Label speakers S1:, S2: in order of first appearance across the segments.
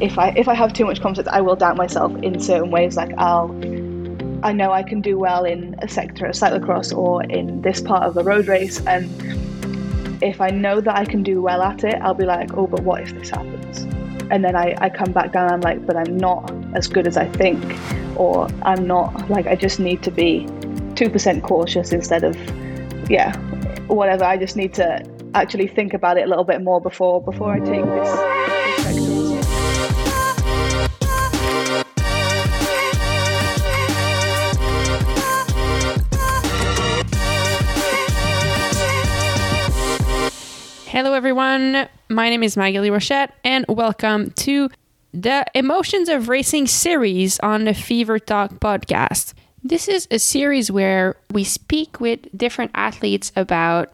S1: if I if I have too much confidence, I will doubt myself in certain ways. Like I'll I know I can do well in a sector of cyclocross or in this part of a road race and if I know that I can do well at it, I'll be like, oh, but what if this happens? And then I, I come back down, I'm like, but I'm not as good as I think, or I'm not, like, I just need to be 2% cautious instead of, yeah, whatever. I just need to actually think about it a little bit more before before I take this
S2: Hello, everyone. My name is Maghalie Rochette, and welcome to the Emotions of Racing series on the Fever Talk podcast. This is a series where we speak with different athletes about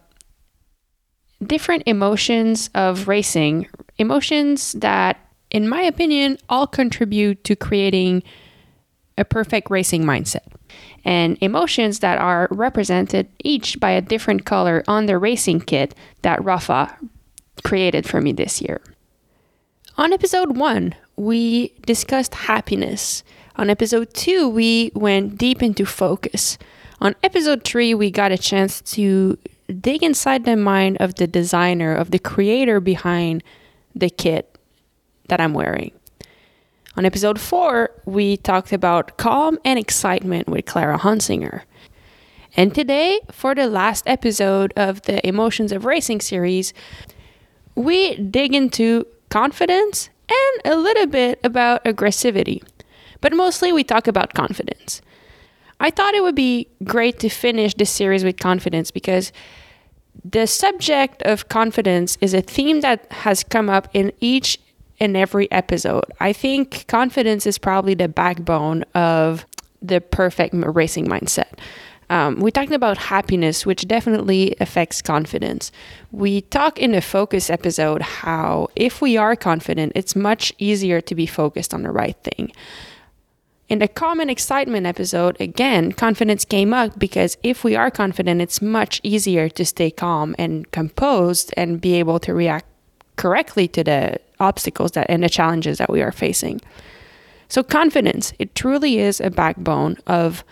S2: different emotions of racing, emotions that, in my opinion, all contribute to creating a perfect racing mindset and emotions that are represented each by a different color on the racing kit that Rafa created for me this year. On episode one, we discussed happiness. On episode two, we went deep into focus. On episode three, we got a chance to dig inside the mind of the designer, of the creator behind the kit that I'm wearing. On episode 4, we talked about calm and excitement with Clara Honsinger. And today, for the last episode of the Emotions of Racing series, we dig into confidence and a little bit about aggressivity. But mostly, we talk about confidence. I thought it would be great to finish this series with confidence because the subject of confidence is a theme that has come up in each in every episode. I think confidence is probably the backbone of the perfect racing mindset. Um, we talked about happiness, which definitely affects confidence. We talk in the focus episode how if we are confident, it's much easier to be focused on the right thing. In the common excitement episode, again, confidence came up because if we are confident, it's much easier to stay calm and composed and be able to react correctly to the obstacles that and the challenges that we are facing. So confidence, it truly is a backbone of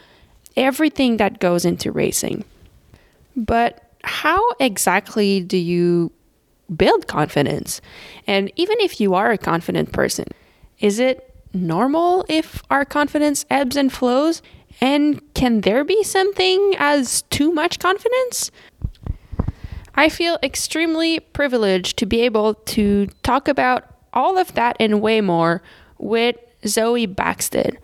S2: everything that goes into racing. But how exactly do you build confidence? And even if you are a confident person, is it normal if our confidence ebbs and flows? And can there be something as too much confidence? I feel extremely privileged to be able to talk about all of that and way more with Zoe Bäckstedt.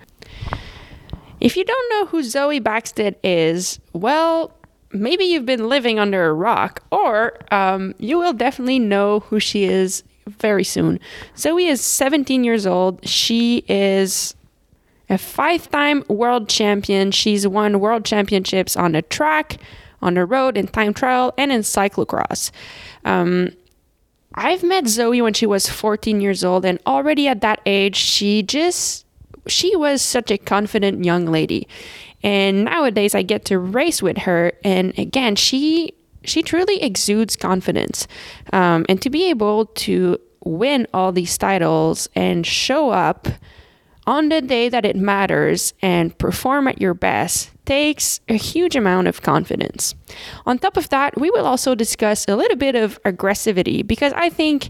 S2: If you don't know who Zoe Bäckstedt is, well, maybe you've been living under a rock, or um, you will definitely know who she is very soon. Zoe is 17 years old. She is a five time world champion. She's won world championships on the track, on the road, in time trial, and in cyclocross. Um, I've met Zoe when she was 14 years old, and already at that age, she just she was such a confident young lady. And nowadays, I get to race with her, and again, she she truly exudes confidence. Um, and to be able to win all these titles and show up on the day that it matters and perform at your best takes a huge amount of confidence. On top of that, we will also discuss a little bit of aggressivity because I think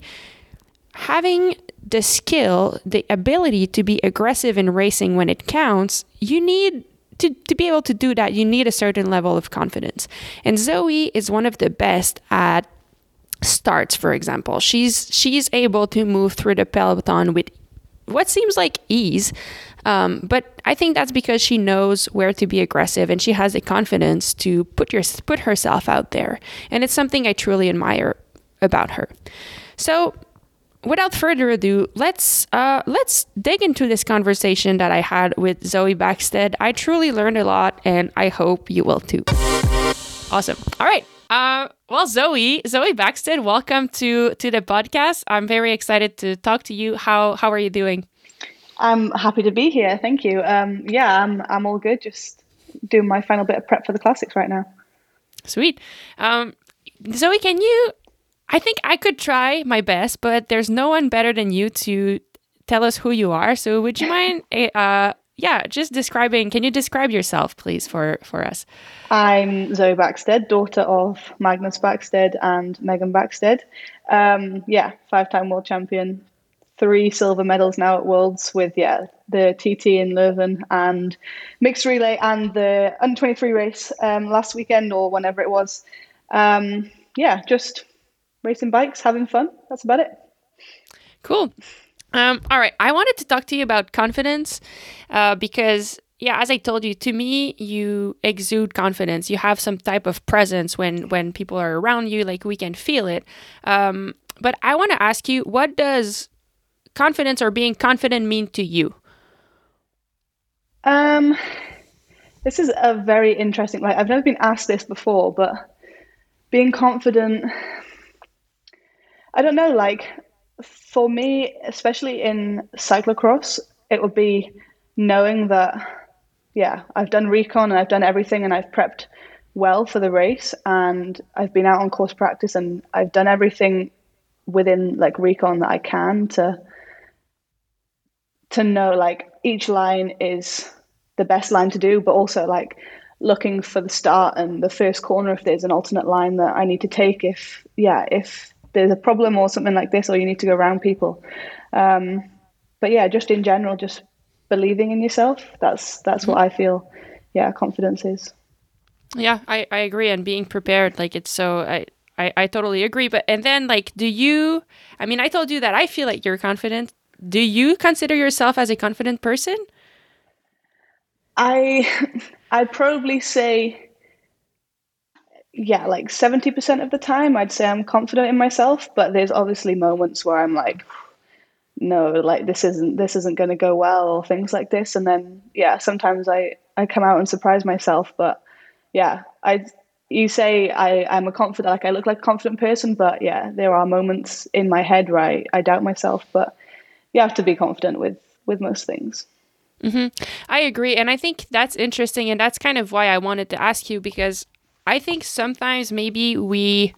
S2: having the skill, the ability to be aggressive in racing when it counts, you need to, to be able to do that, you need a certain level of confidence. And Zoe is one of the best at starts, for example. She's she's able to move through the peloton with what seems like ease. Um, but I think that's because she knows where to be aggressive and she has the confidence to put your put herself out there. And it's something I truly admire about her. So without further ado, let's uh, let's dig into this conversation that I had with Zoe Bäckstedt. I truly learned a lot, and I hope you will too. Awesome. All right. Uh, well, Zoe, Zoe Bäckstedt, welcome to to the podcast. I'm very excited to talk to you. How how are you doing?
S1: I'm happy to be here. Thank you. Um, yeah, I'm I'm all good. Just doing my final bit of prep for the classics right now.
S2: Sweet. Um, Zoe, can you? I think I could try my best, but there's no one better than you to tell us who you are. So would you mind, eh, uh, yeah, just describing? Can you describe yourself, please, for for us?
S1: I'm Zoe Bäckstedt, daughter of Magnus Bäckstedt and Megan Bäckstedt. Um, yeah, five-time world champion, three silver medals now at Worlds with yeah the TT in Leuven and mixed relay and the under 23 race um, last weekend or whenever it was. Um, yeah, just racing bikes, having fun. That's about it.
S2: Cool. Um, all right, I wanted to talk to you about confidence uh, because, yeah, as I told you, to me, you exude confidence. You have some type of presence when when people are around you, like we can feel it. Um, but I want to ask you, what does confidence or being confident mean to you?
S1: Um, this is a very interesting. Like I've never been asked this before, but being confident. I don't know. Like for me, especially in cyclocross, it would be knowing that, yeah, I've done recon and I've done everything and I've prepped well for the race and I've been out on course practice and I've done everything within like recon that I can to to know like each line is the best line to do, but also like looking for the start and the first corner if there's an alternate line that I need to take if yeah if there's a problem or something like this, or you need to go around people. Um, but yeah, just in general, just believing in yourself. That's that's what I feel. Yeah, confidence is.
S2: Yeah, I, I agree. And being prepared, like it's so I, I I totally agree. But and then like, do you? I mean, I told you that I feel like you're confident. Do you consider yourself as a confident person?
S1: I I'd probably say yeah, like 70% of the time, I'd say I'm confident in myself, but there's obviously moments where I'm like, no, like this isn't this isn't going to go well or things like this. And then yeah, sometimes I I come out and surprise myself, but yeah, I you say I I'm a confident like I look like a confident person, but yeah, there are moments in my head where I, I doubt myself, but you have to be confident with with most things.
S2: Mm-hmm. I agree, and I think that's interesting, and that's kind of why I wanted to ask you because I think sometimes maybe we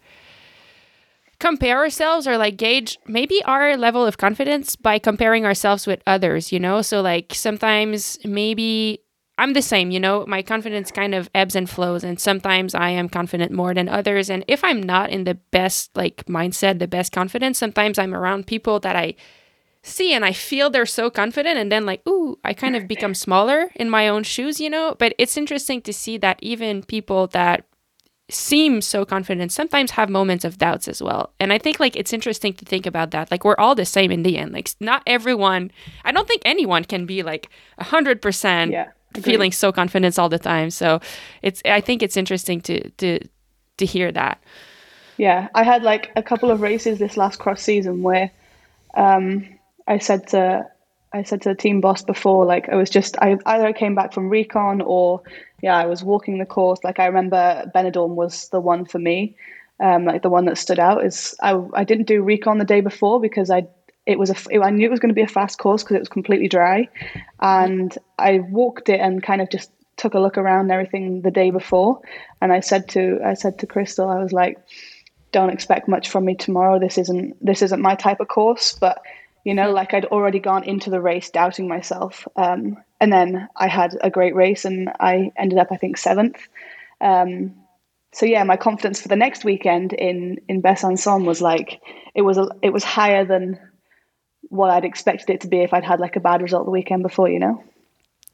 S2: compare ourselves or like gauge maybe our level of confidence by comparing ourselves with others, you know? So, like, sometimes maybe I'm the same, you know, my confidence kind of ebbs and flows, and sometimes I am confident more than others. And if I'm not in the best, like, mindset, the best confidence, sometimes I'm around people that I see and I feel they're so confident and then like ooh I kind of become smaller in my own shoes you know but it's interesting to see that even people that seem so confident sometimes have moments of doubts as well. And i think like it's interesting to think about that. Like we're all the same in the end. Like not everyone i don't think anyone can be like 100% yeah, feeling so confident all the time. So it's i think it's interesting to to to hear that.
S1: Yeah i had like a couple of races this last cross season where um i said to I said to the team boss before, like I was just I either I came back from recon or yeah, I was walking the course. Like I remember Benidorm was the one for me, um, like the one that stood out. Is I I didn't do recon the day before because I it was a it, I knew it was going to be a fast course because it was completely dry, and I walked it and kind of just took a look around everything the day before, and I said to I said to Crystal, I was like, don't expect much from me tomorrow. This isn't this isn't my type of course, but you know, like I'd already gone into the race doubting myself. Um, and then I had a great race and I ended up, I think, seventh. Um, so yeah, my confidence for the next weekend in in Besançon was like it was a, it was higher than what I'd expected it to be if I'd had like a bad result the weekend before, you know.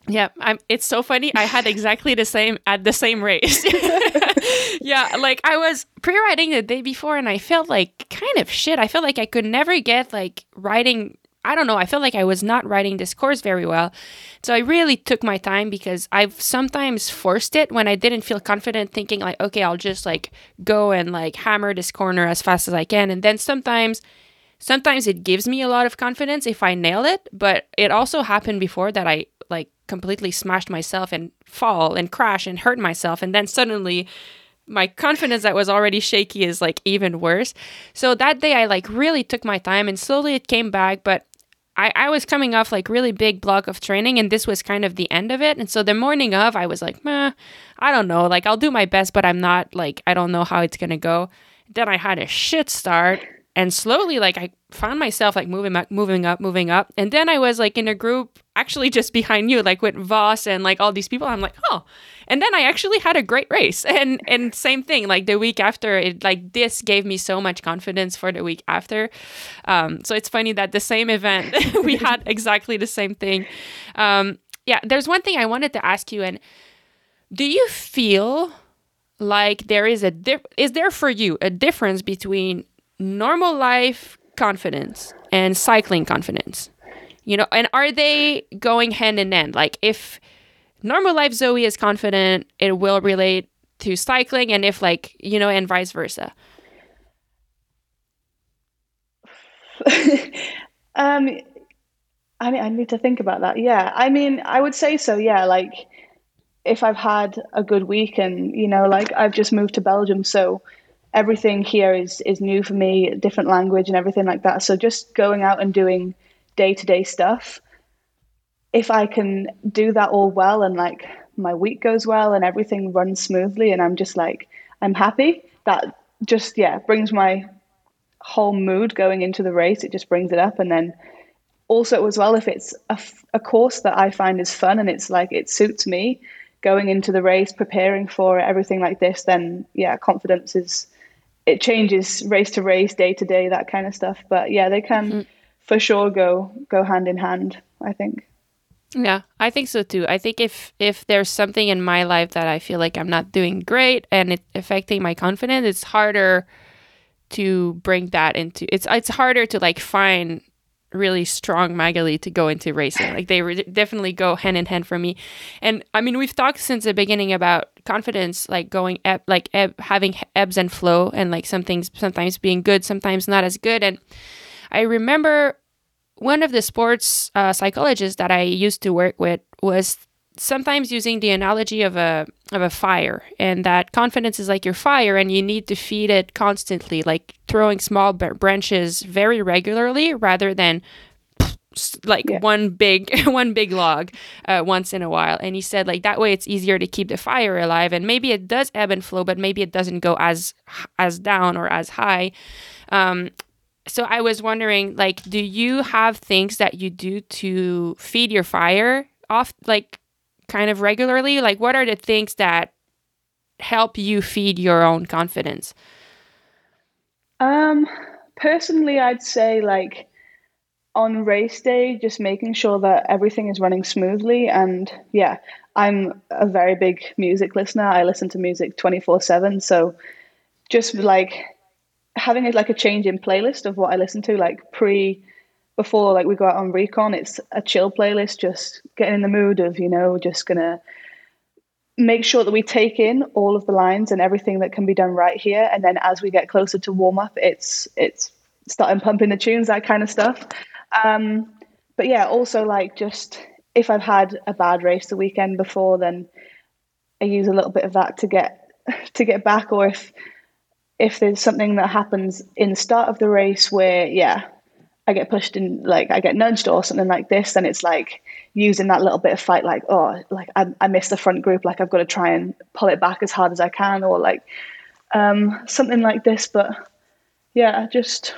S2: Yeah, I'm, it's so funny. I had exactly the same at the same race. yeah, like I was pre-riding the day before, and I felt like kind of shit. I felt like I could never get like riding. I don't know. I felt like I was not writing this course very well. So I really took my time because I've sometimes forced it when I didn't feel confident, thinking like, okay, I'll just like go and like hammer this corner as fast as I can, and then sometimes sometimes it gives me a lot of confidence if I nail it, but it also happened before that I like completely smashed myself and fall and crash and hurt myself and then suddenly my confidence that was already shaky is like even worse. So that day I like really took my time and slowly it came back, but I, I was coming off like really big block of training and this was kind of the end of it. And so the morning of I was like, Meh, I don't know. Like I'll do my best, but I'm not like I don't know how it's gonna go. Then I had a shit start and slowly like i found myself like moving up moving up moving up and then i was like in a group actually just behind you like with Vos and like all these people i'm like oh and then i actually had a great race. And and same thing like the week after it like this gave me so much confidence for the week after. Um, so it's funny that the same event we had exactly the same thing. Um, yeah there's one thing i wanted to ask you and do you feel like there is a dif- is there for you a difference between normal life confidence and cycling confidence? You know and are they going hand in hand? Like if normal life zoe is confident it will relate to cycling and if like you know and vice versa.
S1: Um i mean i need to think about that. Yeah. I mean i would say so yeah. Like if I've had a good week and you know like I've just moved to Belgium so everything here is is new for me different language and everything like that. So just going out and doing day-to-day stuff if I can do that all well and like my week goes well and everything runs smoothly and I'm just like I'm happy that just yeah brings my whole mood going into the race it just brings it up and then also as well if it's a, a course that I find is fun and it's like it suits me going into the race, preparing for it, everything like this, then yeah, confidence is it changes race to race, day to day, that kind of stuff. But yeah, they can mm-hmm. for sure go go hand in hand. I think.
S2: Yeah, I think so too. I think if if there's something in my life that I feel like I'm not doing great and it affecting my confidence, it's harder to bring that into it's it's harder to like find really strong Maghalie to go into racing. Like they re- definitely go hand in hand for me. And I mean, we've talked since the beginning about confidence, like going eb- like eb- having ebbs and flow, and like some things sometimes being good, sometimes not as good. And I remember one of the sports uh, psychologists that I used to work with was sometimes using the analogy of a of a fire and that confidence is like your fire and you need to feed it constantly like throwing small b- branches very regularly rather than like yeah. one big one big log uh, once in a while and he said like that way it's easier to keep the fire alive and maybe it does ebb and flow but maybe it doesn't go as as down or as high um, so i was wondering like do you have things that you do to feed your fire off like kind of regularly? Like, what are the things that help you feed your own confidence?
S1: Um, personally, I'd say like on race day, just making sure that everything is running smoothly. And yeah, I'm a very big music listener. I listen to music 24 7. So just like having a, like a change in playlist of what I listen to, like pre before like we go out on recon it's a chill playlist just getting in the mood of you know just gonna make sure that we take in all of the lines and everything that can be done right here. And then as we get closer to warm up it's it's starting pumping the tunes that kind of stuff. Um, but yeah also like just if i've had a bad race the weekend before then i use a little bit of that to get to get back. Or if if there's something that happens in the start of the race where yeah I get pushed in, like I get nudged or something like this, then it's like using that little bit of fight, like oh, like I, I missed the front group, like I've got to try and pull it back as hard as I can, or like um, something like this. But yeah, just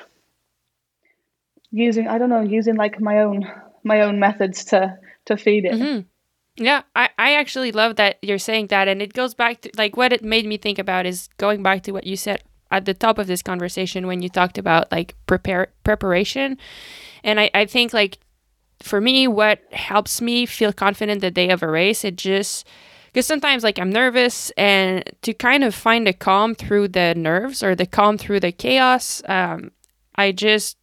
S1: using I don't know, using like my own my own methods to to feed it.
S2: Mm-hmm. Yeah, I, I actually love that you're saying that. And it goes back to like what it made me think about is going back to what you said at the top of this conversation when you talked about like prepare preparation. And I, I think like for me what helps me feel confident the day of a race it just because sometimes like i'm nervous and to kind of find a calm through the nerves or the calm through the chaos um, i just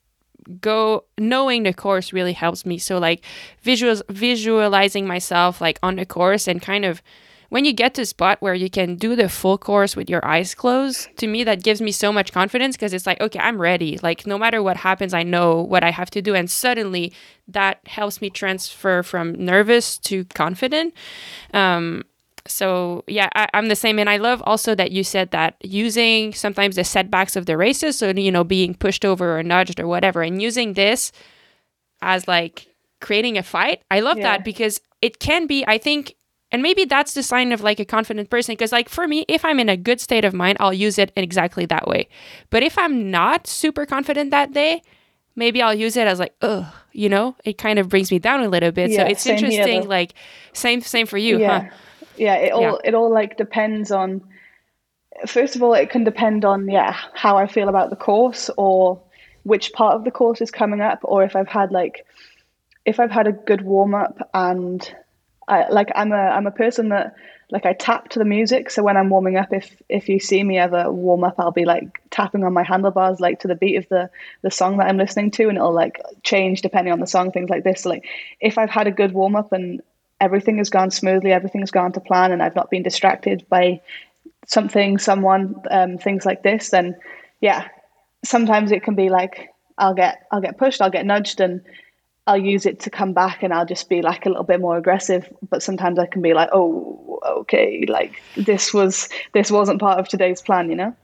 S2: go knowing the course really helps me. So like visuals visualizing myself like on the course and kind of when you get to a spot where you can do the full course with your eyes closed, to me, that gives me so much confidence because it's like, okay, I'm ready. Like, no matter what happens, I know what I have to do. And suddenly that helps me transfer from nervous to confident. Um, so yeah I, am the same and i love also that you said that using sometimes the setbacks of the races so you know being pushed over or nudged or whatever and using this as like creating a fight i love yeah. that because it can be i think and maybe that's the sign of like a confident person because like for me if i'm in a good state of mind i'll use it in exactly that way. But if i'm not super confident that day maybe i'll use it as like ugh you know? It kind of brings me down a little bit.
S1: Yeah,
S2: so it's
S1: same here,
S2: interesting like same same for you
S1: yeah.
S2: huh?
S1: Yeah it all
S2: Yeah.
S1: it all like depends on first of all it can depend on yeah how i feel about the course or which part of the course is coming up or if i've had like if i've had a good warm up and I, like i'm a i'm a person that like i tap to the music. So when i'm warming up if if you see me ever warm up i'll be like tapping on my handlebars like to the beat of the the song that i'm listening to and it'll like change depending on the song things like this. So like if i've had a good warm up and everything has gone smoothly everything has gone to plan and i've not been distracted by something someone um, things like this then yeah sometimes it can be like i'll get i'll get pushed i'll get nudged and i'll use it to come back and i'll just be like a little bit more aggressive but sometimes i can be like oh okay like this was this wasn't part of today's plan you know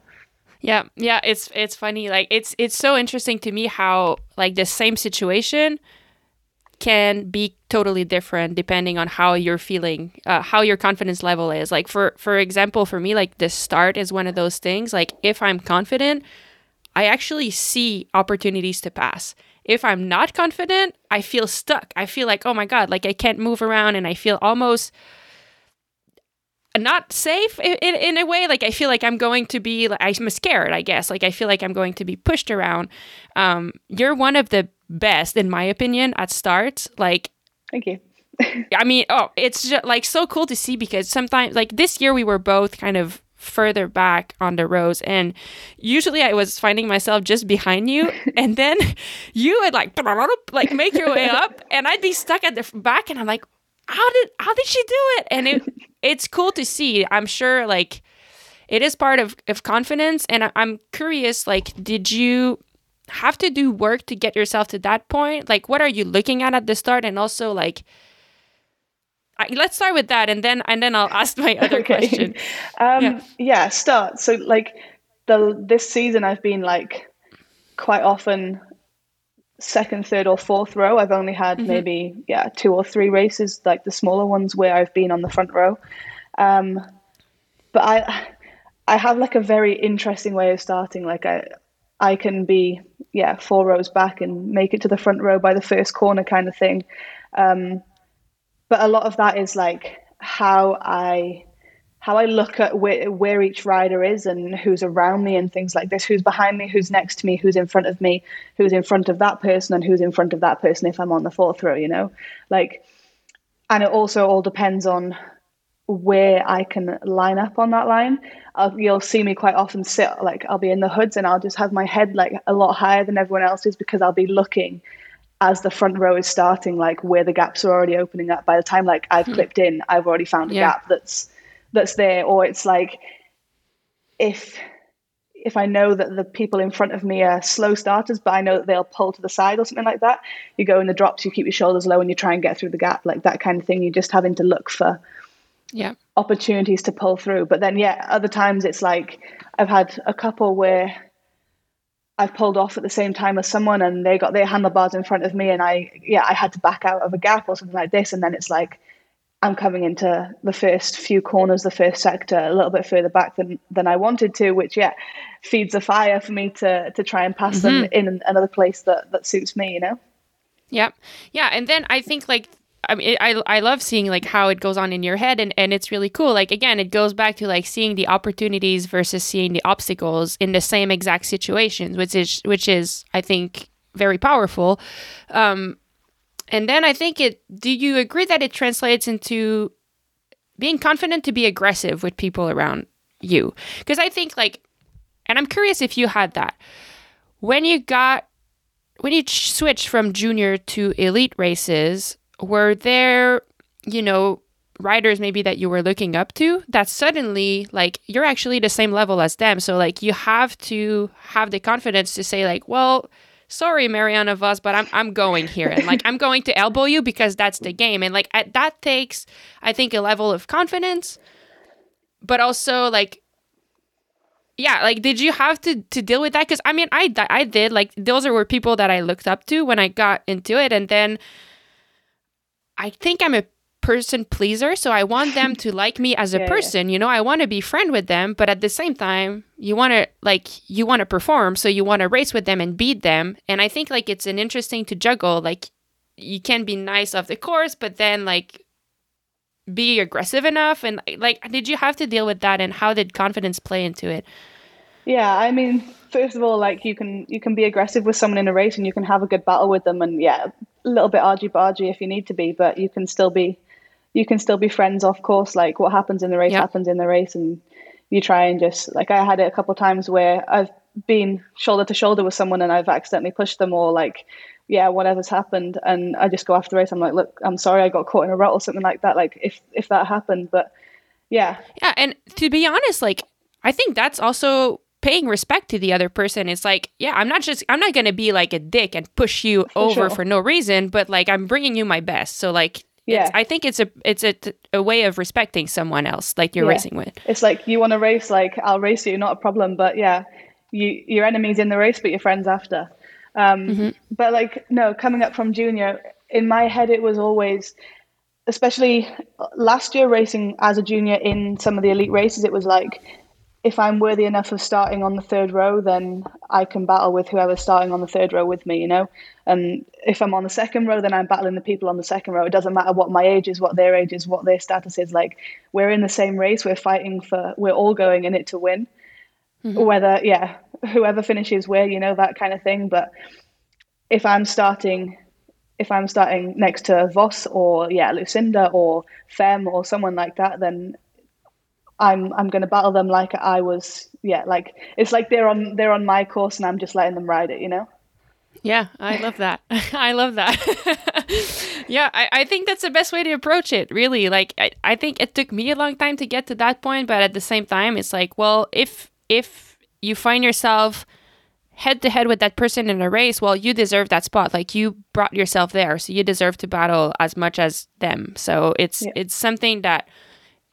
S2: Yeah, yeah, it's it's funny. Like it's it's so interesting to me how like the same situation can be totally different depending on how you're feeling, uh, how your confidence level is. Like for for example, for me, like the start is one of those things. Like if I'm confident, I actually see opportunities to pass. If I'm not confident, I feel stuck. I feel like, oh my God, like I can't move around and I feel almost not safe in, in, in a way. Like I feel like I'm going to be, like, I'm scared, I guess. Like I feel like I'm going to be pushed around. Um, you're one of the best, in my opinion, at starts. Like
S1: thank you
S2: I mean, oh, it's just like so cool to see because sometimes, like this year, we were both kind of further back on the rows, and usually I was finding myself just behind you, and then you would like like make your way up, and I'd be stuck at the back, and I'm like, how did how did she do it? And it it's cool to see. I'm sure like it is part of of confidence, and I, I'm curious, like, did you have to do work to get yourself to that point? Like, what are you looking at at the start, and also like let's start with that, and then and then I'll ask my other question.
S1: Um,
S2: Yeah.
S1: yeah. start. So like the this season, I've been like quite often second, third, or fourth row. I've only had maybe yeah two or three races, like the smaller ones, where I've been on the front row. Um, but I I have like a very interesting way of starting. Like I I can be yeah four rows back and make it to the front row by the first corner kind of thing. Um, but a lot of that is like how I how I look at where, where each rider is and who's around me and things like this, who's behind me, who's next to me, who's in front of me, who's in front of that person, and who's in front of that person if I'm on the fourth row, you know, like, and it also all depends on where I can line up on that line. I'll, you'll see me quite often sit like I'll be in the hoods and I'll just have my head like a lot higher than everyone else's because I'll be looking as the front row is starting, like where the gaps are already opening up. By the time like I've hmm. clipped in, I've already found a
S2: Yeah.
S1: gap that's that's there. Or it's like if if I know that the people in front of me are slow starters, but I know that they'll pull to the side or something like that, you go in the drops, you keep your shoulders low, and you try and get through the gap, like that kind of thing. You're just having to look for
S2: Yeah,
S1: opportunities to pull through. But then, yeah, other times it's like I've had a couple where I've pulled off at the same time as someone and they got their handlebars in front of me, and I, yeah, I had to back out of a gap or something like this. And then it's like I'm coming into the first few corners, the first sector, a little bit further back than than I wanted to, which, yeah, feeds the fire for me to to try and pass them mm-hmm. in another place that that suits me, you know.
S2: yeah, yeah. And then I think like I mean I I love seeing like how it goes on in your head, and and it's really cool. Like again, it goes back to like seeing the opportunities versus seeing the obstacles in the same exact situations, which is which is I think very powerful. Um, and then I think it. Do you agree that it translates into being confident to be aggressive with people around you? Because I think like, and I'm curious if you had that when you got when you ch- switched from junior to elite races. Were there, you know, writers maybe that you were looking up to that suddenly like you're actually the same level as them. So like you have to have the confidence to say like well sorry Marianne Vos but i'm, I'm going here and like i'm going to elbow you because that's the game. And like at, that takes i think a level of confidence but also like yeah like did you have to to deal with that? Because i mean i i did like those were people that i looked up to when i got into it. And then i think i'm a person pleaser, so I want them to like me as a
S1: Yeah, yeah.
S2: person. You know, I want to be friend with them, but at the same time, you want to like you want to perform, so you want to race with them and beat them. And I think like it's an interesting to juggle. Like you can be nice off the course, but then like be aggressive enough. And like, did you have to deal with that? And how did confidence play into it?
S1: Yeah, I mean, first of all, like you can you can be aggressive with someone in a race and you can have a good battle with them, and yeah, a little bit argy bargy if you need to be, but you can still be you can still be friends off course. Like what happens in the race
S2: Yep.
S1: happens in the race, and you try and just like I had it a couple of times where I've been shoulder to shoulder with someone and I've accidentally pushed them or like yeah whatever's happened and I just go after the race I'm like look I'm sorry I got caught in a rut or something like that like if if that happened but yeah
S2: Yeah, and to be honest, like I think that's also paying respect to the other person. It's like, yeah, I'm not just I'm not going to be like a dick and push you over
S1: sure.
S2: for no reason, but like I'm bringing you my best. So like
S1: Yeah.
S2: it's, I think it's a it's a, a way of respecting someone else like you're
S1: Yeah.
S2: racing with.
S1: It's like you want to race, like I'll race you, not a problem. But yeah, you your enemies in the race, but your friends after. Um, But like no, coming up from junior, in my head it was always, especially last year racing as a junior in some of the elite races, it was like. If I'm worthy enough of starting on the third row, then I can battle with whoever's starting on the third row with me, you know. And if I'm on the second row, then I'm battling the people on the second row. It doesn't matter what my age is, what their age is, what their status is. Like we're in the same race. We're fighting for. We're all going in it to win. Mm-hmm. Whether yeah, whoever finishes where, you know that kind of thing. But if I'm starting, if I'm starting next to Vos or yeah Lucinda or Fem or someone like that, then I'm I'm going to battle them like I was yeah like it's like they're on they're on my course and I'm just letting them ride it, you know.
S2: Yeah, I love that. I love that. yeah, I, I think that's the best way to approach it, really. Like, I, I think it took me a long time to get to that point, but at the same time, it's like, well, if if you find yourself head to head with that person in a race, well, you deserve that spot. Like, you brought yourself there, so you deserve to battle as much as them. So it's
S1: Yeah.
S2: it's something that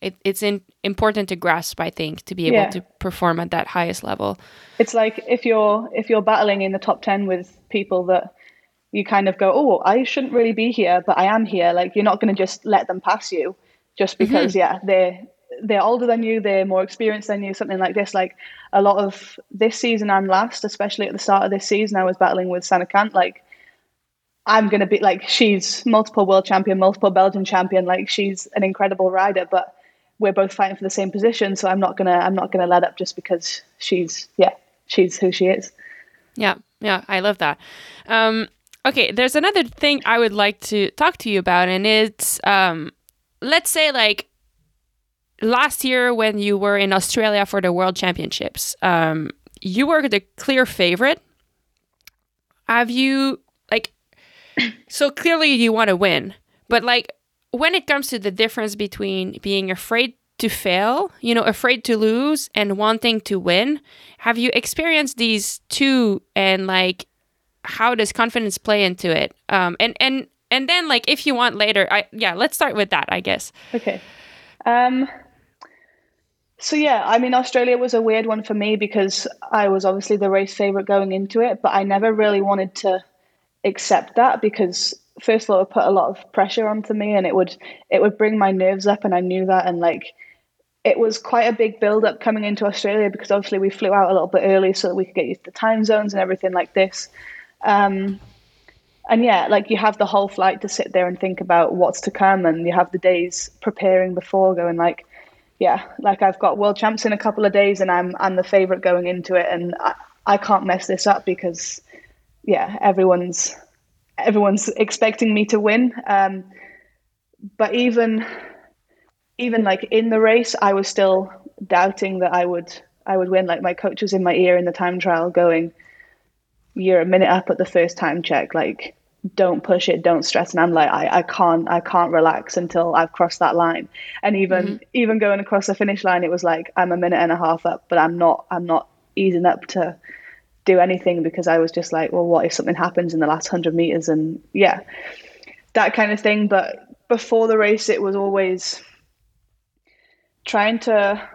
S2: it, it's in, important to grasp, I think, to be able
S1: Yeah.
S2: to perform at that highest level.
S1: It's like if you're if you're battling in the top ten with people that you kind of go, oh, I shouldn't really be here, but I am here. Like you're not going to just let them pass you just mm-hmm. because, yeah, they're they're older than you, they're more experienced than you, something like this. Like a lot of this season and last, especially at the start of this season, I was battling with Sanne Cant. Like I'm gonna be like she's multiple world champion, multiple Belgian champion. Like she's an incredible rider, but we're both fighting for the same position. So I'm not gonna I'm not gonna let up just because she's yeah she's who she is.
S2: Yeah, yeah, I love that. Um, okay, there's another thing I would like to talk to you about, and it's um, let's say like last year when you were in Australia for the World Championships, um, you were the clear favorite. Have you like so clearly you want to win, but like when it comes to the difference between being afraid to fail, you know, afraid to lose and wanting to win, have you experienced these two and like how does confidence play into it? Um and and and then like if you want later, I yeah, let's start with that, I guess.
S1: Okay. Um, so yeah, I mean, Australia was a weird one for me because I was obviously the race favorite going into it, but I never really wanted to accept that because first of all, it put a lot of pressure onto me, and it would it would bring my nerves up, and I knew that, and like it was quite a big build up coming into Australia because obviously we flew out a little bit early so that we could get used to time zones and everything like this. Um, and yeah, like you have the whole flight to sit there and think about what's to come, and you have the days preparing before going like, yeah, like I've got world champs in a couple of days, and I'm I'm the favorite going into it, and I, I can't mess this up because yeah, everyone's everyone's expecting me to win. Um, but even even like in the race, I was still doubting that I would I would win. Like my coach was in my ear in the time trial, going, "You're a minute up at the first time check. Like, don't push it, don't stress." And I'm like, I, I can't I can't relax until I've crossed that line. And even even going across the finish line, it was like I'm a minute and a half up, but I'm not I'm not easing up to do anything because I was just like, well, what if something happens in the last hundred meters? And yeah, that kind of thing. But before the race, it was always trying to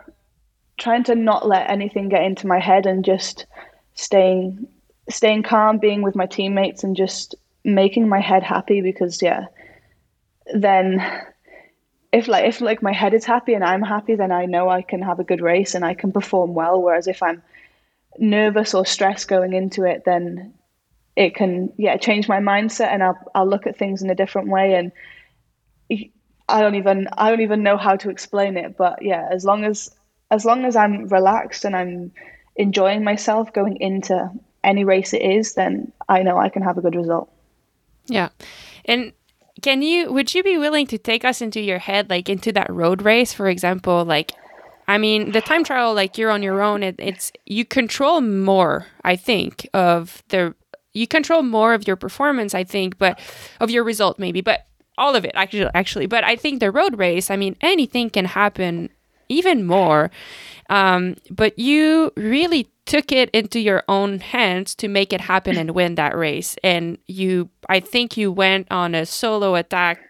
S1: trying to not let anything get into my head and just staying staying calm, being with my teammates, and just making my head happy because yeah, then if like if like my head is happy and I'm happy, then I know I can have a good race and I can perform well. Whereas if I'm nervous or stressed going into it, then it can yeah change my mindset and I'll I'll look at things in a different way and I don't even I don't even know how to explain it. But yeah, as long as as long as I'm relaxed and I'm enjoying myself going into any race it is, then I know I can have a good result.
S2: Yeah. And can you would you be willing to take us into your head like into that road race for example like I mean the time trial like you're on your own it, it's you control more I think of the you control more of your performance I think but of your result maybe but all of it actually actually but I think the road race I mean anything can happen even more um, but you really took it into your own hands to make it happen and win that race. And you, I think you went on a solo attack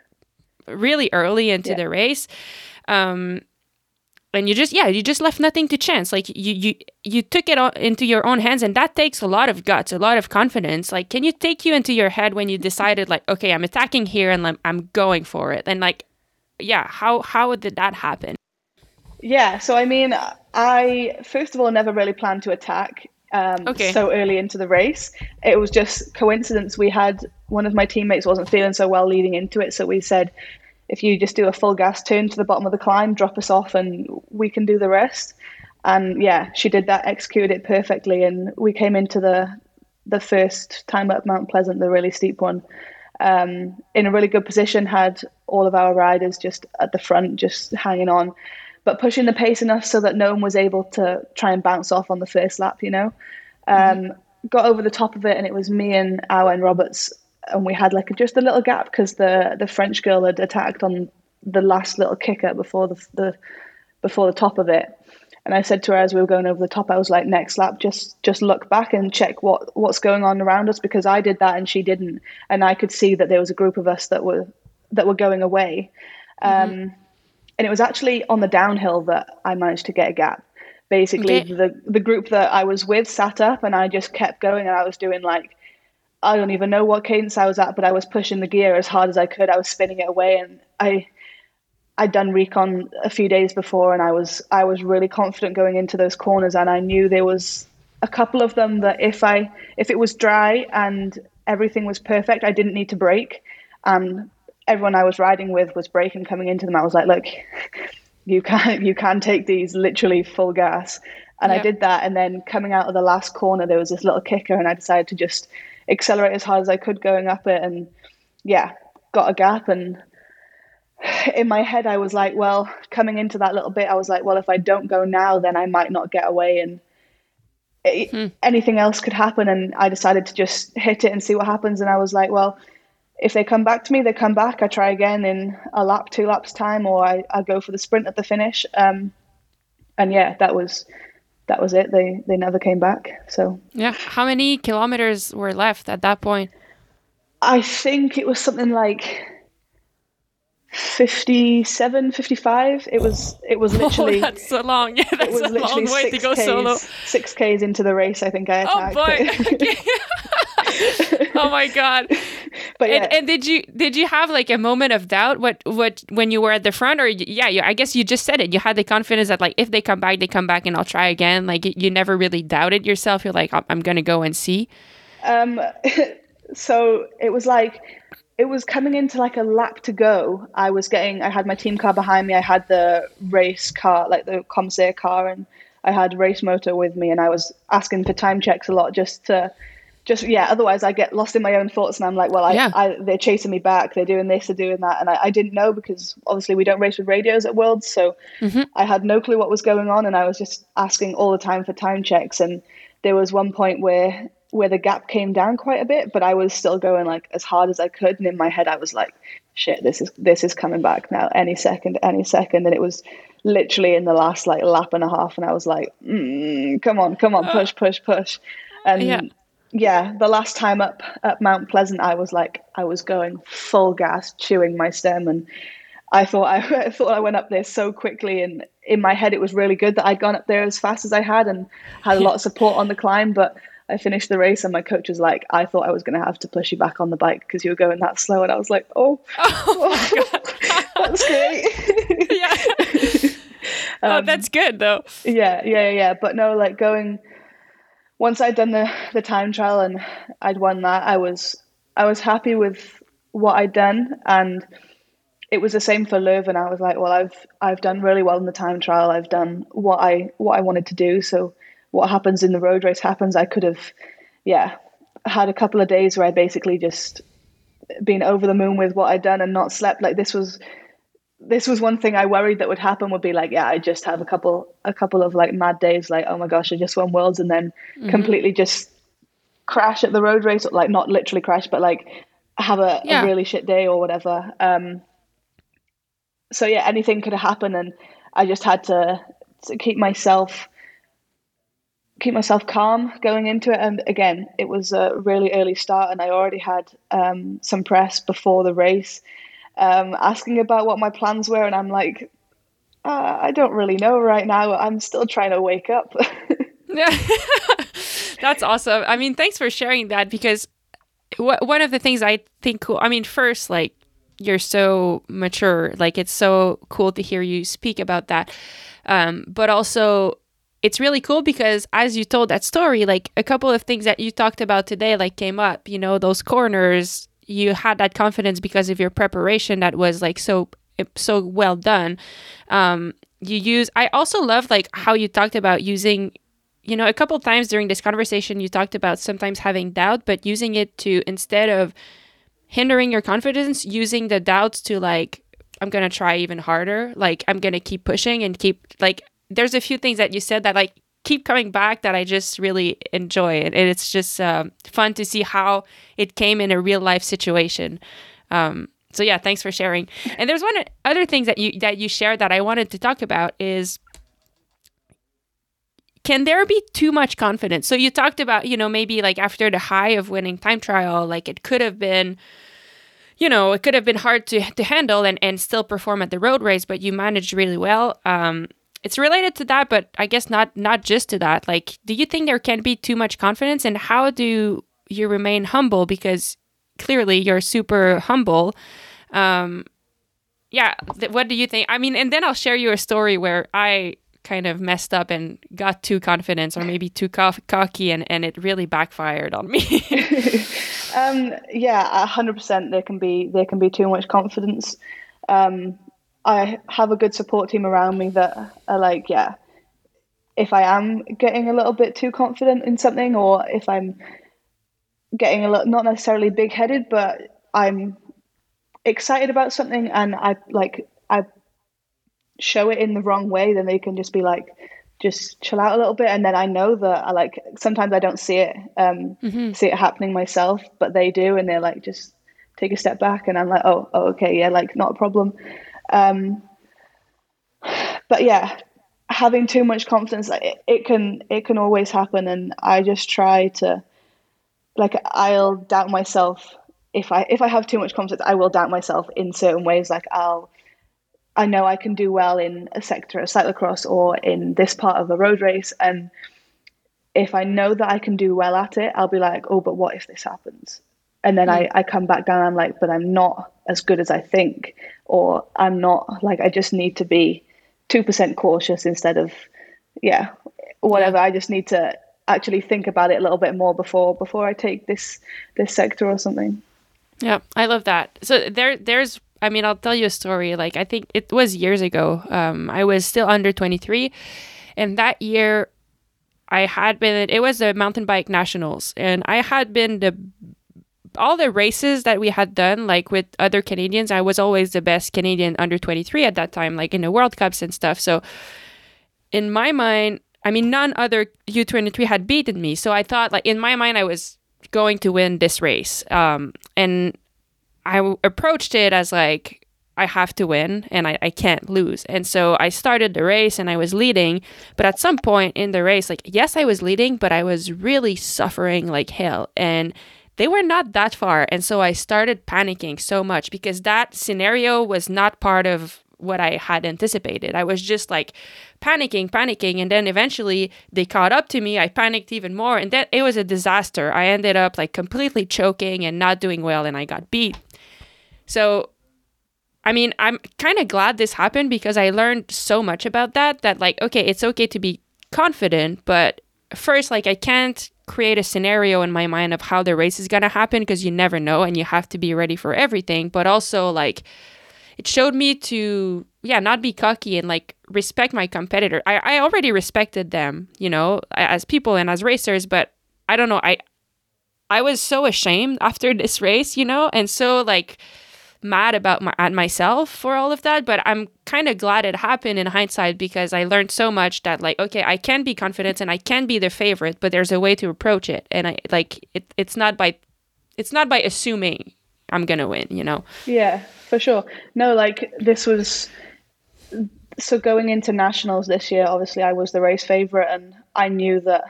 S2: really early into yeah. the race. Um, and you just yeah you just left nothing to chance like you you you took it into your own hands and that takes a lot of guts a lot of confidence like can you take you into your head when you decided like okay i'm attacking here and I'm, I'm going for it and like yeah how how did that happen
S1: yeah, so I mean, I first of all never really planned to attack um, okay. so early into the race. It was just coincidence. We had one of my teammates wasn't feeling so well leading into it, so we said, if you just do a full gas turn to the bottom of the climb, drop us off, and we can do the rest. And yeah, she did that, executed it perfectly, and we came into the the first time up Mount Pleasant, the really steep one, um, in a really good position. Had all of our riders just at the front, just hanging on but pushing the pace enough so that no one was able to try and bounce off on the first lap, you know. Um, mm-hmm. Got over the top of it, and it was me and and Roberts, and we had like a, just a little gap because the the French girl had attacked on the last little kicker before the, the before the top of it. And I said to her as we were going over the top, I was like, next lap, just just look back and check what what's going on around us because I did that and she didn't, and I could see that there was a group of us that were that were going away. Mm-hmm. Um, and it was actually on the downhill that I managed to get a gap. Basically, okay. the the group that I was with sat up, and I just kept going, and I was doing like I don't even know what cadence I was at, but I was pushing the gear as hard as I could. I was spinning it away, and I I'd done recon a few days before, and I was I was really confident going into those corners, and I knew there was a couple of them that if I if it was dry and everything was perfect, I didn't need to brake. And um, everyone I was riding with was braking coming into them. I was like, look, you can you can take these literally full gas. And yep. I did that. And then coming out of the last corner, there was this little kicker, and I decided to just accelerate as hard as I could going up it. And yeah, got a gap. And in my head, I was like, well, coming into that little bit, I was like, well, if I don't go now, then I might not get away. And it, hmm. anything else could happen. And I decided to just hit it and see what happens. And I was like, well, if they come back to me, they come back. I try again in a lap, two laps time, or I, I go for the sprint at the finish. Um, and yeah, that was that was it. They they never came back. So
S2: yeah, how many kilometers were left at that point?
S1: I think it was something like 57 55 it was it was oh, literally
S2: oh, that's so long yeah that's a long way to go Ks, solo
S1: six k's into the race i think i oh,
S2: attacked oh boy oh my god. But yeah. and, and, did you did you have like a moment of doubt? What what when you were at the front or yeah you, i guess you just said it. You had the confidence that like if they come back they come back and i'll try again. Like you never really doubted yourself. You're like i'm, gonna go and see.
S1: Um so it was like it was coming into like a lap to go. I was getting i had my team car behind me. I had the race car like the commissaire car and i had race motor with me and i was asking for time checks a lot just to just yeah otherwise i get lost in my own thoughts and i'm like well I, yeah. I they're chasing me back they're doing this they're doing that. And I, I, didn't know because obviously we don't race with radios at worlds so mm-hmm. i had no clue what was going on and i was just asking all the time for time checks. And there was one point where where the gap came down quite a bit but i was still going like as hard as i could. And in my head i was like shit this is this is coming back now any second any second. And it was literally in the last like lap and a half and i was like mm, come on come on push push push. And yeah yeah, the last time up at Mount Pleasant, I was like, I was going full gas, chewing my stem, and I thought I, I, thought I went up there so quickly, and in my head, it was really good that I'd gone up there as fast as I had and had a lot of support on the climb. But I finished the race, and my coach was like, "I thought I was going to have to push you back on the bike because you were going that slow," and I was like, "Oh, oh, that's great.
S2: yeah. oh, um, that's good though.
S1: Yeah, yeah, yeah. But no, like going once I'd done the the time trial and I'd won that, I was I was happy with what I'd done and it was the same for Leuven. I was like, well, I've I've done really well in the time trial. I've done what I what I wanted to do. So what happens in the road race happens. I could have, yeah, had a couple of days where I basically just been over the moon with what I'd done and not slept. Like this was this was one thing I worried that would happen would be like, yeah, I just have a couple a couple of like mad days, like, oh my gosh, I just won worlds and then mm-hmm. completely just crash at the road race, or like not literally crash, but like have a, yeah. a really shit day or whatever. Um, so yeah, anything could have happened, and I just had to, to keep myself keep myself calm going into it. And again, it was a really early start, and I already had um, some press before the race um, asking about what my plans were, and I'm like, uh, I don't really know right now. I'm still trying to wake up.
S2: yeah, that's awesome. I mean, thanks for sharing that because w- one of the things I think cool. I mean, first, like you're so mature. Like it's so cool to hear you speak about that. Um, but also it's really cool because as you told that story, like a couple of things that you talked about today, like came up, you know, those corners, you had that confidence because of your preparation that was like so, so well done. Um, you use, I also love like how you talked about using you know, a couple times during this conversation, you talked about sometimes having doubt, but using it to instead of hindering your confidence using the doubts to like i'm gonna try even harder like i'm gonna keep pushing and keep like there's a few things that you said that like keep coming back that i just really enjoy it and it's just um, fun to see how it came in a real life situation um, so yeah thanks for sharing and there's one other things that you that you shared that i wanted to talk about is can there be too much confidence? So you talked about, you know, maybe like after the high of winning time trial, like it could have been, you know, it could have been hard to, to handle and, and still perform at the road race, but you managed really well. Um, it's related to that, but I guess not not just to that. Like, do you think there can be too much confidence, and how do you remain humble? Because clearly you're super humble. Um, yeah, th- what do you think? I mean, and then I'll share you a story where I kind of messed up and got too confident or maybe too co- cocky and, and it really backfired on me
S1: um, yeah a hundred percent there can be there can be too much confidence um, i have a good support team around me that are like yeah if i am getting a little bit too confident in something or if i'm getting a little not necessarily big headed but i'm excited about something and i like i show it in the wrong way, then they can just be like, just chill out a little bit. And then I know that I like sometimes I don't see it, um, mm-hmm. see it happening myself, but they do, and they're like, just take a step back, and I'm like, oh, oh okay, yeah, like not a problem. Um, but yeah, having too much confidence, it, it can it can always happen, and I just try to, like, I'll doubt myself if I if I have too much confidence, I will doubt myself in certain ways. Like I'll I know I can do well in a sector of cyclocross or in this part of a road race. And if I know that I can do well at it, I'll be like, oh, but what if this happens? And then mm. I, I come back down, I'm like, but I'm not as good as I think, or I'm not like, I just need to be 2% cautious instead of, yeah, whatever. I just need to actually think about it a little bit more before before I take this this sector or something.
S2: Yeah, I love that. So there there's I mean, I'll tell you a story. Like, I think it was years ago. Um, I was still under 23. And that year, I had been, it was the mountain bike nationals. And I had been the, all the races that we had done, like with other Canadians, I was always the best Canadian under 23 at that time, like in the World Cups and stuff. So, in my mind, I mean, none other U23 had beaten me. So I thought, like, in my mind, I was going to win this race. Um, and I w- approached it as like I have to win and I, I can't lose. And so I started the race and I was leading. But at some point in the race, like, yes, I was leading, but I was really suffering like hell. And they were not that far. And so I started panicking so much because that scenario was not part of what I had anticipated. I was just like panicking, panicking. And then eventually they caught up to me. I panicked even more. And then it was a disaster. I ended up like completely choking and not doing well. And I got beat so I mean, I'm kind of glad this happened because I learned so much about that. That like, okay, it's okay to be confident, but first, like, I can't create a scenario in my mind of how the race is gonna happen because you never know, and you have to be ready for everything. But also, like, it showed me to yeah not be cocky and like respect my competitor I, I already respected them you know as people and as racers but i don't know i i was so ashamed after this race you know and so like mad about my at myself for all of that but i'm kind of glad it happened in hindsight because i learned so much that like okay i can be confident and i can be the favorite but there's a way to approach it. And i like it, it's not by it's not by assuming i'm gonna win you know?
S1: Yeah for sure. No like this was so going into nationals this year obviously i was the race favorite and i knew that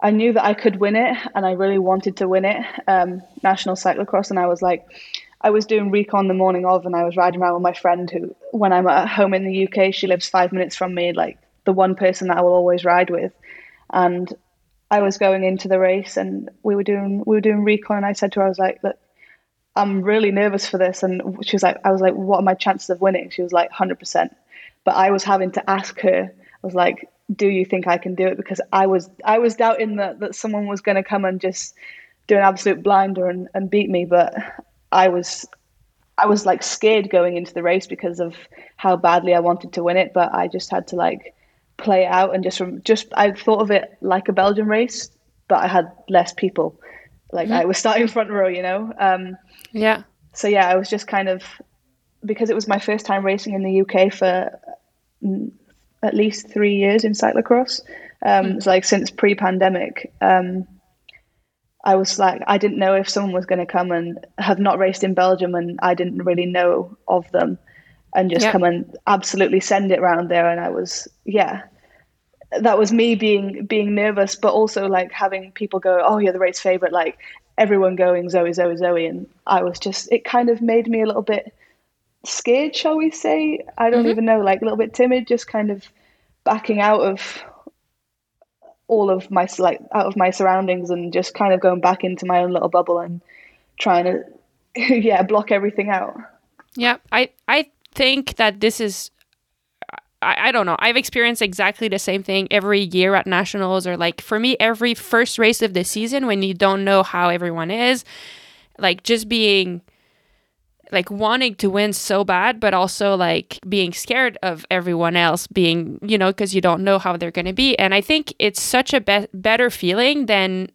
S1: I knew that I could win it, and I really wanted to win it. Um, national cyclocross, and I was like, I was doing recon the morning of, and I was riding around with my friend who, when I'm at home in the UK, she lives five minutes from me, like the one person that I will always ride with. And I was going into the race, and we were doing we were doing recon, and I said to her, I was like, look, I'm really nervous for this, and she was like, I was like, what are my chances of winning? She was like, hundred percent. But I was having to ask her. I was like, do you think I can do it? Because I was I was doubting that that someone was going to come and just do an absolute blinder and, and beat me, but I was I was like scared going into the race because of how badly I wanted to win it, but I just had to like play it out and just from just I thought of it like a Belgian race, but I had less people. Like mm-hmm. I was starting front row, you know. Um,
S2: yeah.
S1: So yeah, I was just kind of because it was my first time racing in the UK for at least three years in cyclocross. Um, mm. It's like since pre-pandemic. Um, I was like, I didn't know if someone was going to come and have not raced in Belgium, and I didn't really know of them, and just yep. come and absolutely send it around there. And I was, yeah, that was me being being nervous, but also like having people go, "Oh, you're the race favorite!" Like everyone going, "Zoe, Zoe, Zoe," and I was just, it kind of made me a little bit scared, shall we say? I don't mm-hmm. even know, like a little bit timid, just kind of backing out of all of my like out of my surroundings and just kind of going back into my own little bubble and trying to yeah block everything out
S2: yeah i i think that this is I, I don't know. I've experienced exactly the same thing every year at nationals, or like for me, every first race of the season when you don't know how everyone is, like just being like wanting to win so bad, but also like being scared of everyone else being, you know, because you don't know how they're going to be. And I think it's such a be- better feeling than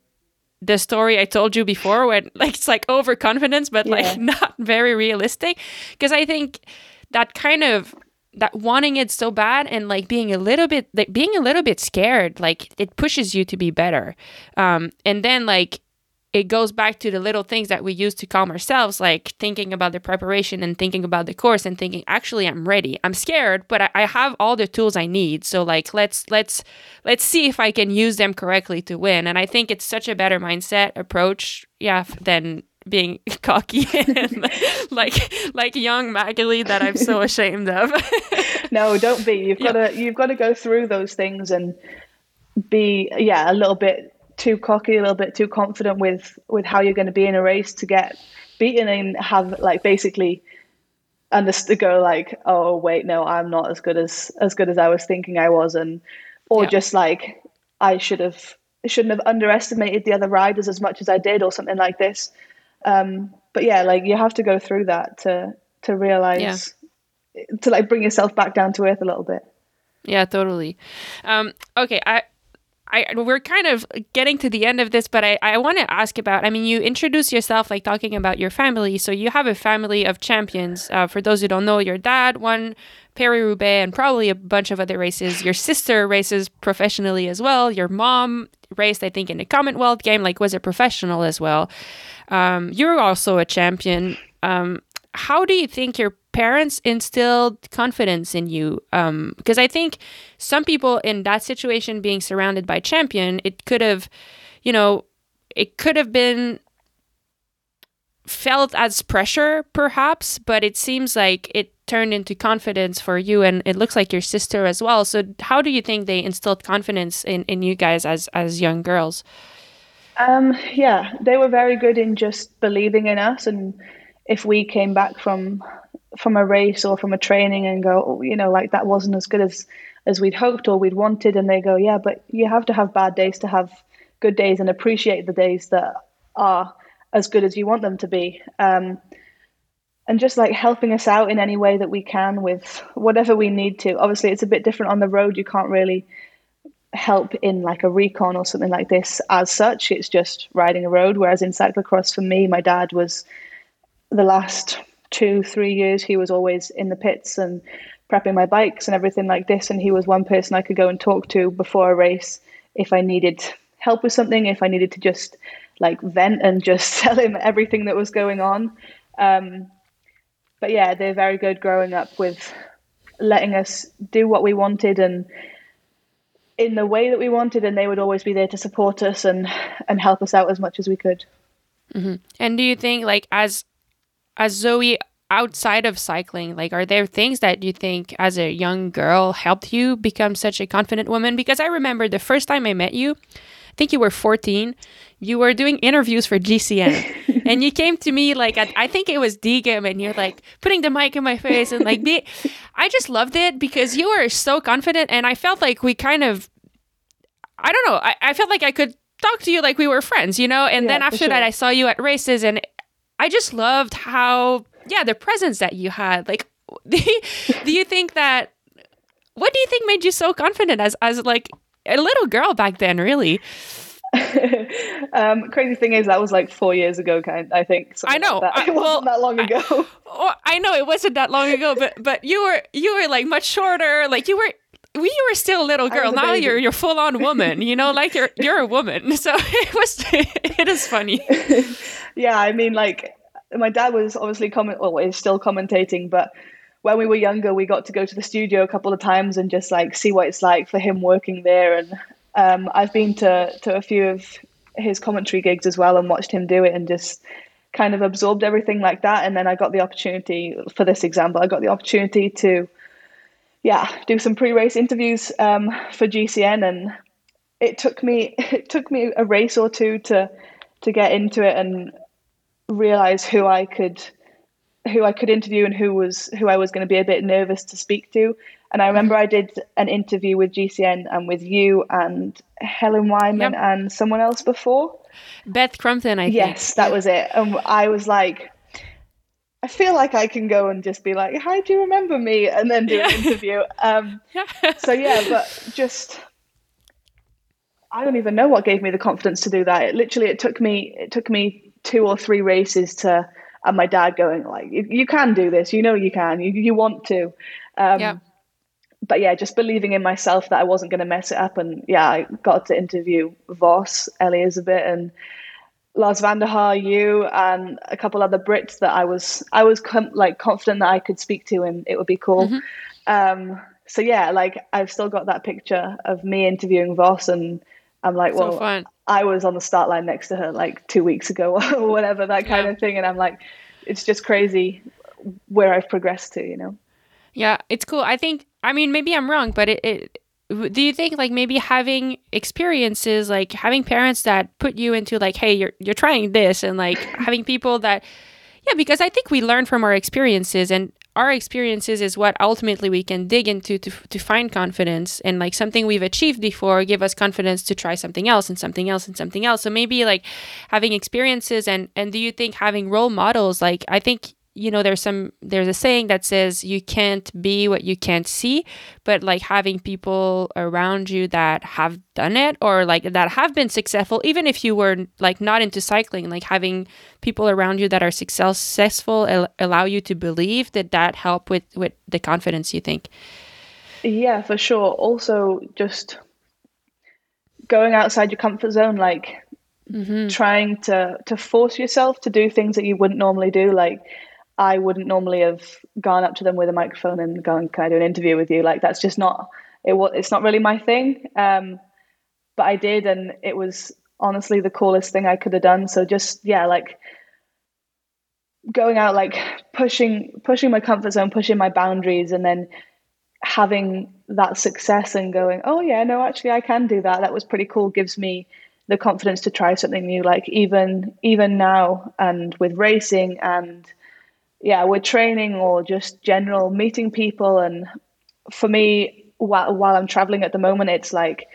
S2: the story I told you before, when like it's like overconfidence, but yeah. like not very realistic. Because I think that kind of that wanting it so bad and like being a little bit like being a little bit scared like it pushes you to be better um and then like it goes back to the little things that we use to calm ourselves, like thinking about the preparation and thinking about the course and thinking, actually, I'm ready. I'm scared, but I, I have all the tools I need. So like, let's let's let's see if I can use them correctly to win. And I think it's such a better mindset approach, yeah, than being cocky and like like young Maghalie that I'm so ashamed of.
S1: no, don't be. You've got to you've got to go through those things and be yeah a little bit too cocky, a little bit too confident with with how you're going to be in a race to get beaten and have like basically understood go like, oh wait, no, I'm not as good as as good as I was thinking I was, and or yeah. just like I should have shouldn't have underestimated the other riders as much as I did, or something like this. Um, but yeah, like you have to go through that to to realize yeah. to like bring yourself back down to earth a little bit.
S2: Yeah, totally. Um, okay, I I we're kind of getting to the end of this, but I, I want to ask about. I mean, you introduce yourself like talking about your family. So you have a family of champions. Uh, for those who don't know, your dad won Paris Roubaix and probably a bunch of other races. Your sister races professionally as well. Your mom raced, I think, in the Commonwealth game, like was a professional as well. Um, you're also a champion. Um, how do you think your parents instilled confidence in you? Um, because I think some people in that situation, being surrounded by champion, it could have, you know, it could have been felt as pressure, perhaps, but it seems like it turned into confidence for you, and it looks like your sister as well. So, how do you think they instilled confidence in in you guys as as young girls?
S1: Um, yeah, they were very good in just believing in us and if we came back from from a race or from a training and go, oh, you know, like that wasn't as good as as we'd hoped or we'd wanted, and they go, yeah, but you have to have bad days to have good days and appreciate the days that are as good as you want them to be. Um, and just like helping us out in any way that we can with whatever we need to. Obviously, it's a bit different on the road. You can't really help in like a recon or something like this as such. It's just riding a road. Whereas in cyclocross, for me, my dad was the last two, three years, he was always in the pits and prepping my bikes and everything like this. And he was one person I could go and talk to before a race if I needed help with something, if I needed to just like vent and just tell him everything that was going on. Um, but yeah, they're very good growing up with letting us do what we wanted and in the way that we wanted, and they would always be there to support us and and help us out as much as we could.
S2: Mm-hmm. And do you think, like, as as Zoe outside of cycling, like, are there things that you think as a young girl helped you become such a confident woman? Because I remember the first time I met you, I think you were 14. You were doing interviews for GCN, and you came to me like at, I think it was Diegem, and you're like putting the mic in my face and like me. I just loved it because you were so confident, and I felt like we kind of, I don't know, I, I felt like I could talk to you like we were friends, you know. And
S1: Yeah,
S2: then after
S1: sure.
S2: that, I saw you at races, and I just loved how yeah the presence that you had. Like, do you think that? What do you think made you so confident as as like a little girl back then? Really.
S1: um, crazy thing is that was like four years ago, kind. I think.
S2: I know.
S1: Like that.
S2: I-
S1: it wasn't
S2: well,
S1: that long
S2: I-
S1: ago.
S2: Oh, I know it wasn't that long ago, but but you were you were like much shorter. Like you were we were still a little girl.
S1: a
S2: Now
S1: baby.
S2: you're you're full on woman. You know, like you're you're a woman. So it was it is funny.
S1: yeah, I mean, like my dad was obviously comment, well, is still commentating, but when we were younger, we got to go to the studio a couple of times and just like see what it's like for him working there. And um, I've been to to a few of his commentary gigs as well and watched him do it and just kind of absorbed everything like that. And then I got the opportunity for this example, I got the opportunity to yeah do some pre-race interviews um, for GCN and it took me it took me a race or two to to get into it and realize who I could who I could interview and who was who I was going to be a bit nervous to speak to. And I remember I did an interview with GCN and with you and Helen Wyman
S2: Yep.
S1: and someone else before.
S2: Beth Crumpton, I think.
S1: Yes, that was it. And I was like, I feel like I can go and just be like, "Hi, do you remember me?" and then do an interview. Um,
S2: Yeah.
S1: so yeah, but just I don't even know what gave me the confidence to do that. It literally it took me it took me two or three races to and my dad going like you, you can do this, you know you can, you you want to. Um,
S2: Yeah.
S1: But yeah, just believing in myself that I wasn't going to mess it up, and yeah, I got to interview Vos, Elizabeth, and Lars van der Haar, you, and a couple other Brits that I was I was com- like confident that I could speak to, and it would be cool. Um, so yeah, like I've still got that picture of me interviewing Vos, and I'm like, well,
S2: fun.
S1: I was on the start line next to her like two weeks ago or whatever, that kind
S2: Yeah.
S1: of thing, and I'm like, it's just crazy where I've progressed to, you know.
S2: Yeah, it's cool. I think I mean maybe I'm wrong, but it, it do you think like maybe having experiences like having parents that put you into like hey you're you're trying this and like having people that yeah because I think we learn from our experiences and our experiences is what ultimately we can dig into to, to find confidence and like something we've achieved before give us confidence to try something else and something else and something else. So maybe like having experiences and and do you think having role models like i think you know there's some there's a saying that says you can't be what you can't see but like having people around you that have done it or like that have been successful even if you were like not into cycling like having people around you that are successful al- allow you to believe that that help with with the confidence you think
S1: Yeah, for sure. Also, just going outside your comfort zone, like mm-hmm. trying to to force yourself to do things that you wouldn't normally do. Like, I wouldn't normally have gone up to them with a microphone and gone, "Can I do an interview with you?" Like, that's just not it. It's not really my thing. Um, but I did, and it was honestly the coolest thing I could have done. So just yeah, like going out, like pushing pushing my comfort zone, pushing my boundaries, and then having that success and going, oh yeah, no, actually I can do that. That was pretty cool. Gives me the confidence to try something new. Like even even now and with racing and yeah, with training or just general meeting people. And for me, while, while I'm traveling at the moment, it's like,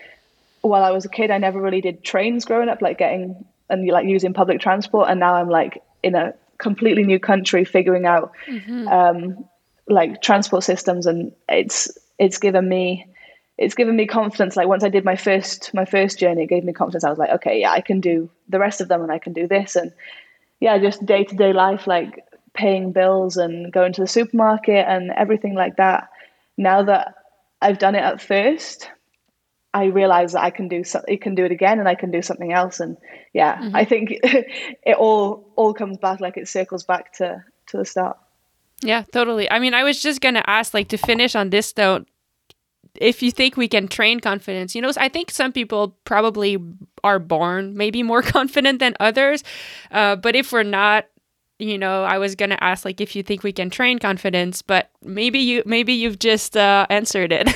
S1: while I was a kid, I never really did trains growing up, like getting and like using public transport. And now I'm like in a completely new country, figuring out mm-hmm. um, like transport systems, and it's it's given me it's given me confidence. Like once I did my first my first journey, it gave me confidence. I was like, okay, yeah, I can do the rest of them, and I can do this, and yeah, just day to day life, like paying bills and going to the supermarket and everything like that. Now that I've done it at first, I realize that I can do so, it can do it again, and I can do something else. And yeah, mm-hmm. I think it all all comes back like it circles back to to the start.
S2: Yeah, totally. I mean, I was just gonna ask, like, to finish on this note, if you think we can train confidence, you know, I think some people probably are born maybe more confident than others, uh, but if we're not, you know, I was gonna ask like if you think we can train confidence, but maybe you maybe you've just uh, answered it.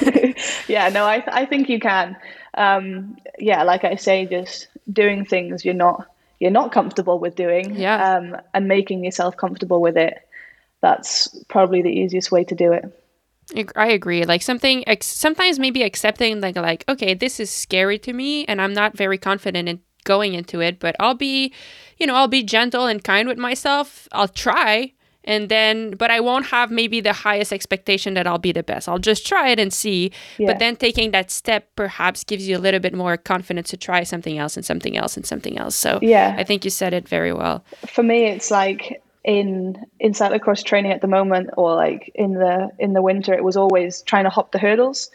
S1: yeah, no, I th- I think you can. Um, yeah, like I say, just doing things you're not you're not comfortable with doing,
S2: yeah,
S1: um, and making yourself comfortable with it. That's probably the easiest way to do it.
S2: I agree. Like something, sometimes maybe accepting like like okay, this is scary to me, and I'm not very confident in going into it. But I'll be, you know, I'll be gentle and kind with myself. I'll try, and then, but I won't have maybe the highest expectation that I'll be the best. I'll just try it and see. Yeah. But then taking that step perhaps gives you a little bit more confidence to try something else and something else and something else. So
S1: yeah,
S2: I think you said it very well.
S1: For me, it's like in in cyclocross training at the moment or like in the in the winter it was always trying to hop the hurdles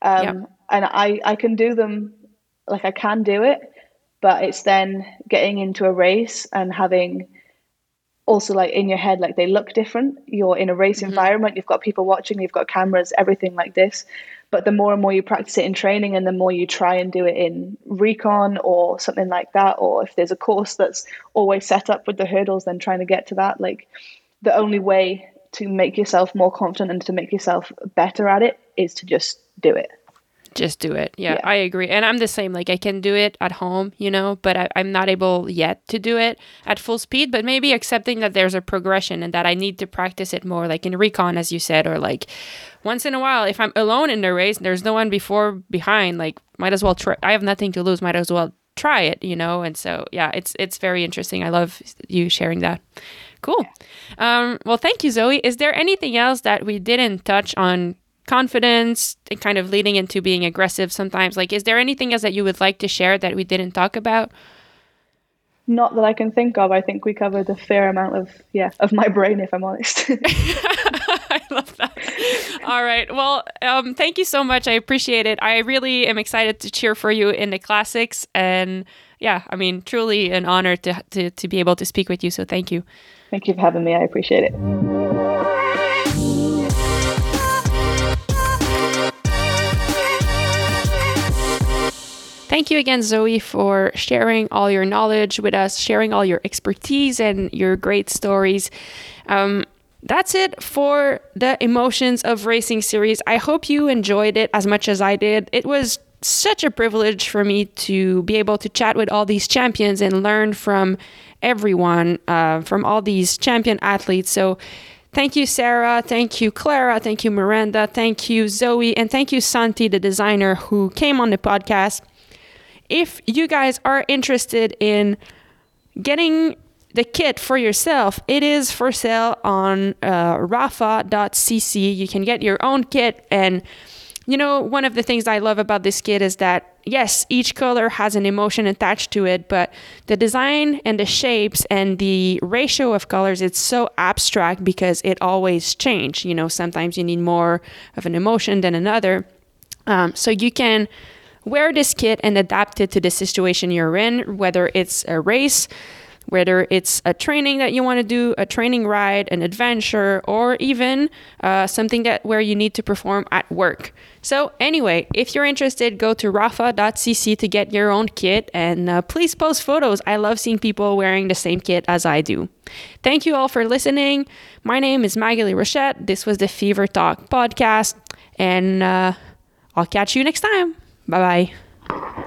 S1: um, yeah. and i i can do them like i can do it but it's then getting into a race and having also like in your head like they look different. You're in a race mm-hmm. environment you've got people watching you've got cameras everything like this. But the more and more you practice it in training and the more you try and do it in recon or something like that, or if there's a course that's always set up with the hurdles, then trying to get to that, like the only way to make yourself more confident and to make yourself better at it is to just do it
S2: just do it. Yeah, yeah, I agree. And I'm the same. Like I can do it at home, you know, but I, am not able yet to do it at full speed. But maybe accepting that there's a progression and that I need to practice it more, like in recon, as you said, or like once in a while, if I'm alone in the race, there's no one before, behind, like might as well try. I have nothing to lose. Might as well try it, you know. And so yeah, it's it's very interesting. I love you sharing that. Cool. Um, well, thank you, Zoe. Is there anything else that we didn't touch on confidence and kind of leading into being aggressive sometimes. Like, is there anything else that you would like to share that we didn't talk about?
S1: Not that I can think of. I think we covered a fair amount of yeah of my brain, if I'm honest.
S2: I love that. All right. Well, um, thank you so much. I appreciate it. I really am excited to cheer for you in the classics, and yeah, I mean, truly an honor to to, to be able to speak with you. So thank you.
S1: Thank you for having me. I appreciate it.
S2: Thank you again, Zoe, for sharing all your knowledge with us, sharing all your expertise and your great stories. Um, that's it for the Emotions of Racing series. I hope you enjoyed it as much as I did. It was such a privilege for me to be able to chat with all these champions and learn from everyone, uh, from all these champion athletes. So, Thank you, Sarah. Thank you, Clara. Thank you, Miranda. Thank you, Zoe. And thank you, Santi, the designer who came on the podcast if you guys are interested in getting the kit for yourself, it is for sale on uh, rapha.cc. You can get your own kit. And, you know, one of the things I love about this kit is that, yes, each color has an emotion attached to it, but the design and the shapes and the ratio of colors, it's so abstract because it always change. You know, sometimes you need more of an emotion than another. Um, so you can wear this kit and adapt it to the situation you're in, whether it's a race, whether it's a training that you want to do, a training ride, an adventure, or even uh, something that where you need to perform at work. So anyway, if you're interested, go to rapha.cc to get your own kit and uh, please post photos. I love seeing people wearing the same kit as I do. Thank you all for listening. My name is Maghalie Rochette. This was the Fever Talk podcast, and uh, I'll catch you next time. Bye bye.